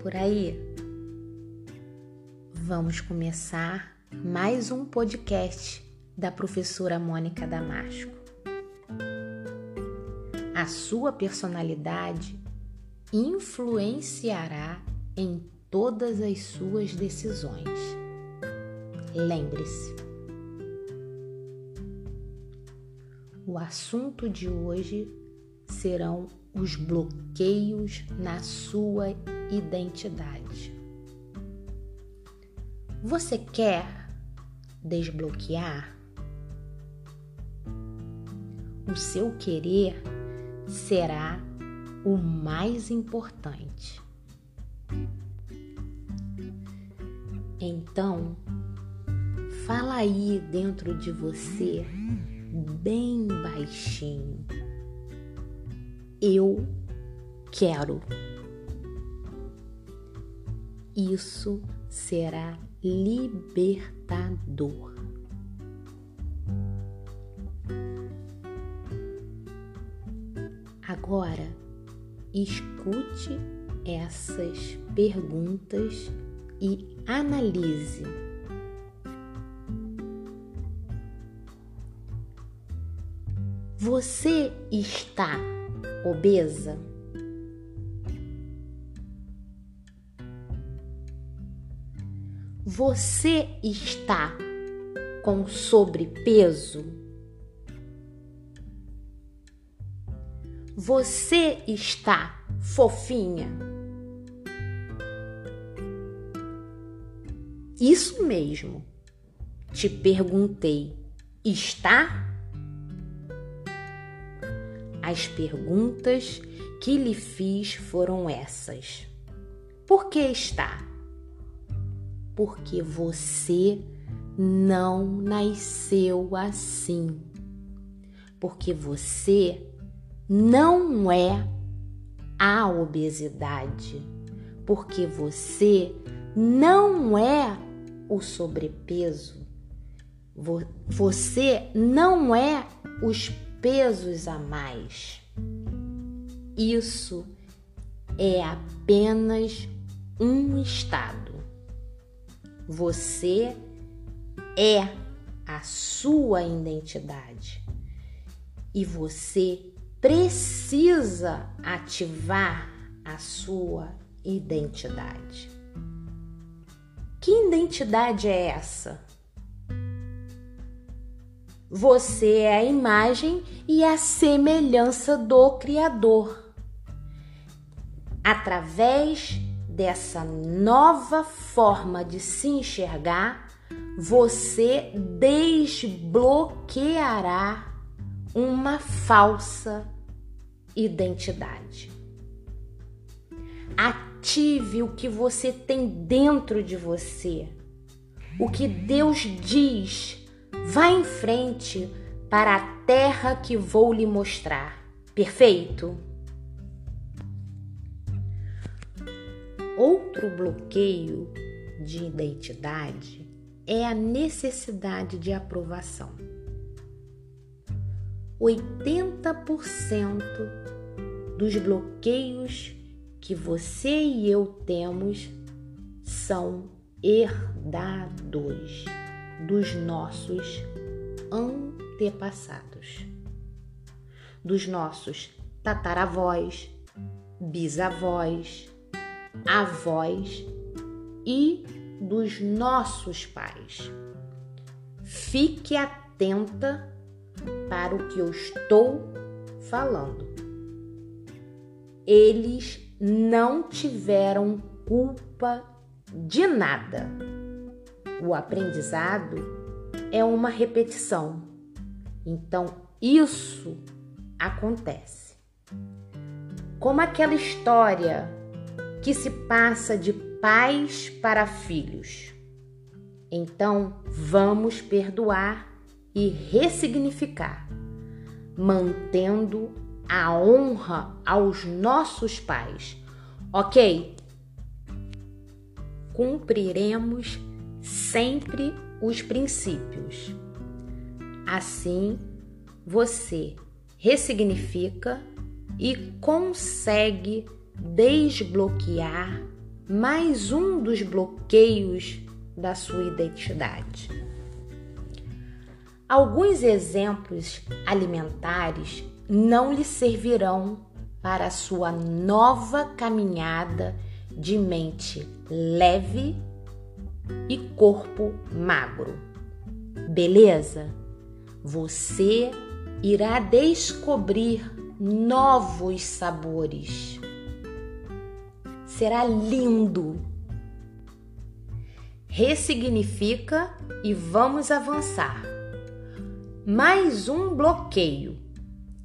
por aí? Vamos começar mais um podcast da professora Mônica Damasco. A sua personalidade influenciará em todas as suas decisões. Lembre-se, o assunto de hoje serão os bloqueios na sua identidade. Você quer desbloquear? O seu querer será o mais importante. Então, fala aí dentro de você, bem baixinho. Eu quero. Isso será libertador. Agora, escute essas perguntas e analise. Você está obesa? Você está com sobrepeso? Você está fofinha? Isso mesmo. Te perguntei, está? As perguntas que lhe fiz foram essas. Por que está? Porque você não nasceu assim. Porque você não é a obesidade. Porque você não é o sobrepeso. Você não é os pesos a mais. Isso é apenas um estado. Você é a sua identidade e você precisa ativar a sua identidade. Que identidade é essa? Você é a imagem e a semelhança do Criador. Através dessa nova forma de se enxergar, você desbloqueará uma falsa identidade. Ative o que você tem dentro de você. O que Deus diz. Vá em frente para a terra que vou lhe mostrar. Perfeito? Outro bloqueio de identidade é a necessidade de aprovação. 80% dos bloqueios que você e eu temos são herdados dos nossos antepassados, dos nossos tataravós, bisavós, avós e dos nossos pais. Fique atenta para o que eu estou falando. Eles não tiveram culpa de nada. O aprendizado é uma repetição. Então, isso acontece. Como aquela história que se passa de pais para filhos. Então, vamos perdoar e ressignificar, mantendo a honra aos nossos pais, ok? Cumpriremos sempre os princípios. Assim, você ressignifica e consegue desbloquear mais um dos bloqueios da sua identidade. Alguns exemplos alimentares não lhe servirão para a sua nova caminhada de mente leve e corpo magro. Beleza? Você irá descobrir novos sabores. Será lindo. Ressignifica e vamos avançar. Mais um bloqueio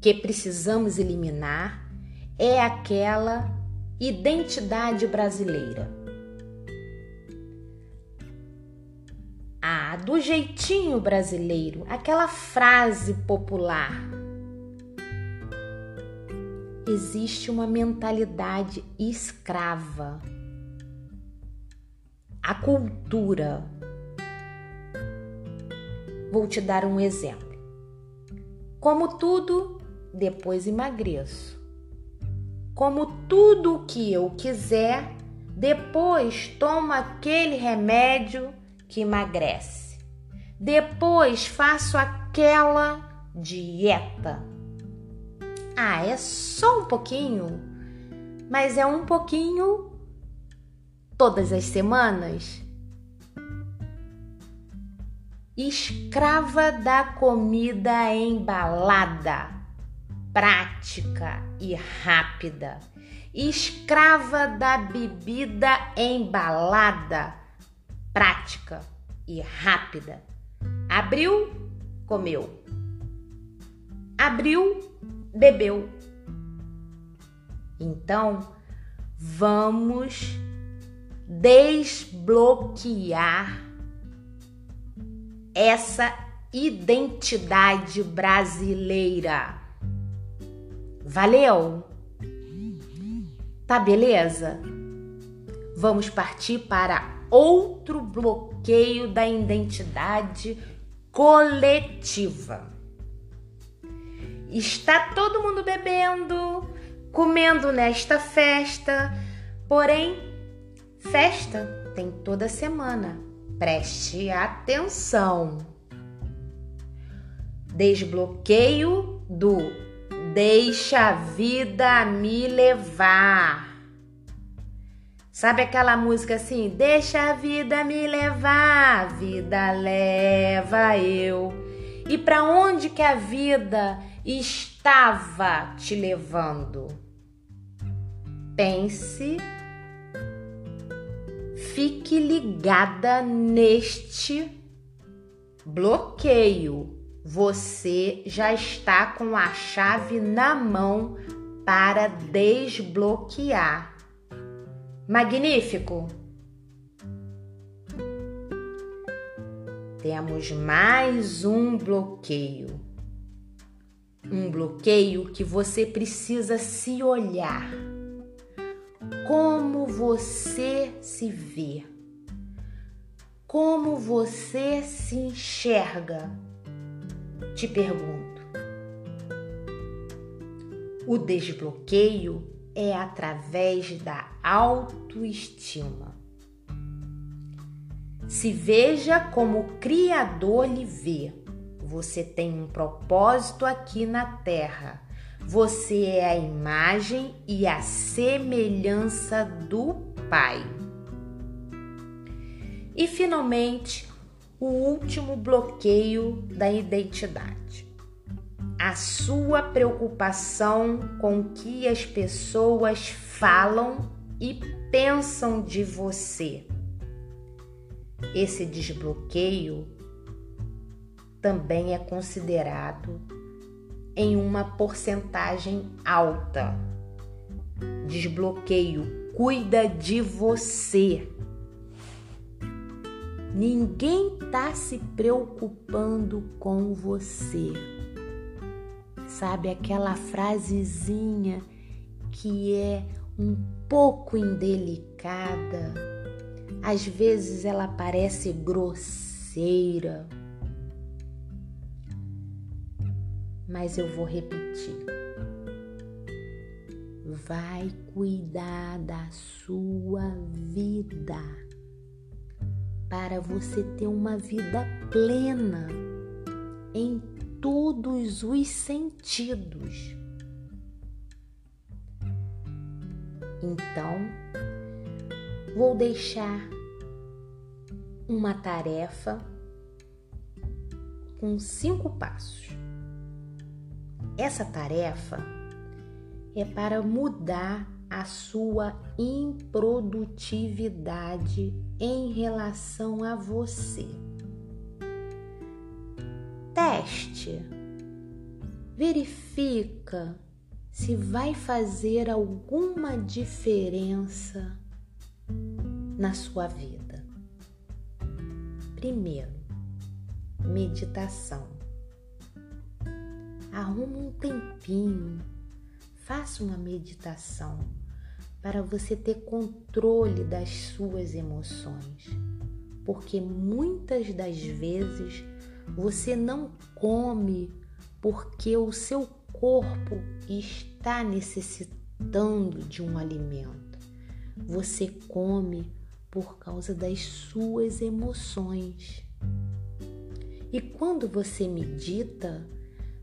que precisamos eliminar é aquela identidade brasileira. Ah, do jeitinho brasileiro, aquela frase popular. Existe uma mentalidade escrava. A cultura. Vou te dar um exemplo. Como tudo, depois emagreço. Como tudo o que eu quiser, depois tomo aquele remédio que emagrece. Depois faço aquela dieta. Ah, é só um pouquinho, mas é um pouquinho todas as semanas. Escrava da comida embalada prática e rápida, escrava da bebida embalada, prática e rápida. Abriu, comeu. Abriu, bebeu. Então, vamos desbloquear essa identidade brasileira. Valeu? Tá beleza? Vamos partir para outro bloqueio da identidade coletiva. Está todo mundo bebendo, comendo nesta festa, porém, festa tem toda semana. Preste atenção. Desbloqueio do Deixa a vida me levar. Sabe aquela música assim? Deixa a vida me levar, a vida leva eu. E para onde que a vida estava te levando? Pense, fique ligada neste bloqueio você já está com a chave na mão para desbloquear. Magnífico! Temos mais um bloqueio. Um bloqueio que você precisa se olhar. Como você se vê? Como você se enxerga? te pergunto: o desbloqueio é através da autoestima. Se veja como o Criador lhe vê. Você tem um propósito aqui na Terra. Você é a imagem e a semelhança do Pai. E finalmente, o último bloqueio da identidade. A sua preocupação com o que as pessoas falam e pensam de você. Esse desbloqueio também é considerado em uma porcentagem alta. Desbloqueio cuida de você. Ninguém tá se preocupando com você. Sabe aquela frasezinha que é um pouco indelicada? Às vezes ela parece grosseira. Mas eu vou repetir. vai cuidar da sua vida para você ter uma vida plena em todos os sentidos. Então, vou deixar uma tarefa com cinco passos. Essa tarefa é para mudar a sua improdutividade em relação a você. Teste, verifica se vai fazer alguma diferença na sua vida. Primeiro, meditação. Arruma um tempinho, faça uma meditação para você ter controle das suas emoções, porque muitas das vezes você não come porque o seu corpo está necessitando de um alimento. Você come por causa das suas emoções. E quando você medita,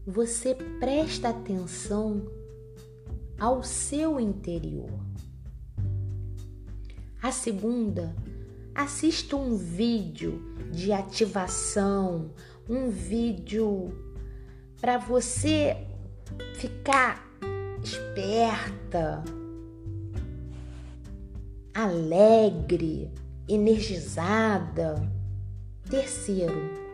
você presta atenção ao seu interior. A segunda, assista um vídeo de ativação, um vídeo para você ficar esperta, alegre, energizada. Terceiro,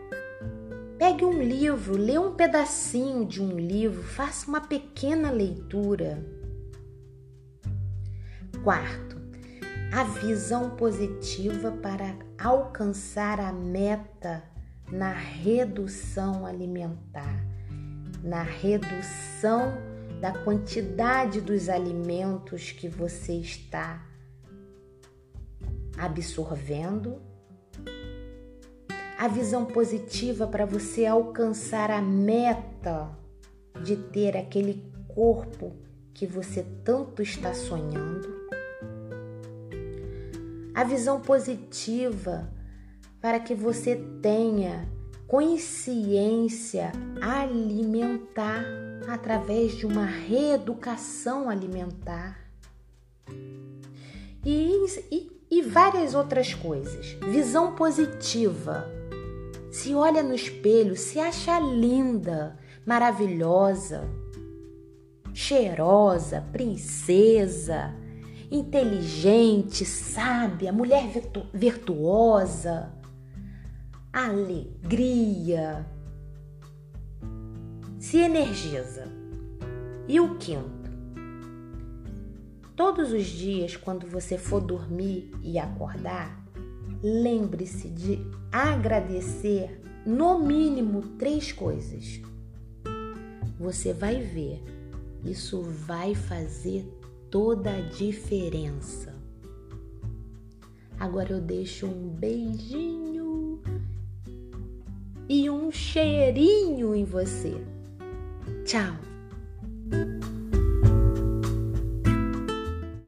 pegue um livro, lê um pedacinho de um livro, faça uma pequena leitura. Quarto, a visão positiva para alcançar a meta na redução alimentar na redução da quantidade dos alimentos que você está absorvendo. A visão positiva para você alcançar a meta de ter aquele corpo que você tanto está sonhando. A visão positiva para que você tenha consciência alimentar através de uma reeducação alimentar e, e, e várias outras coisas. Visão positiva. Se olha no espelho, se acha linda, maravilhosa, cheirosa, princesa, inteligente, sábia, mulher virtu virtuosa alegria, se energiza. E o quinto, todos os dias, quando você for dormir e acordar, lembre-se de agradecer no mínimo três coisas. Você vai ver, isso vai fazer toda a diferença. Agora eu deixo um beijinho e um cheirinho em você. Tchau!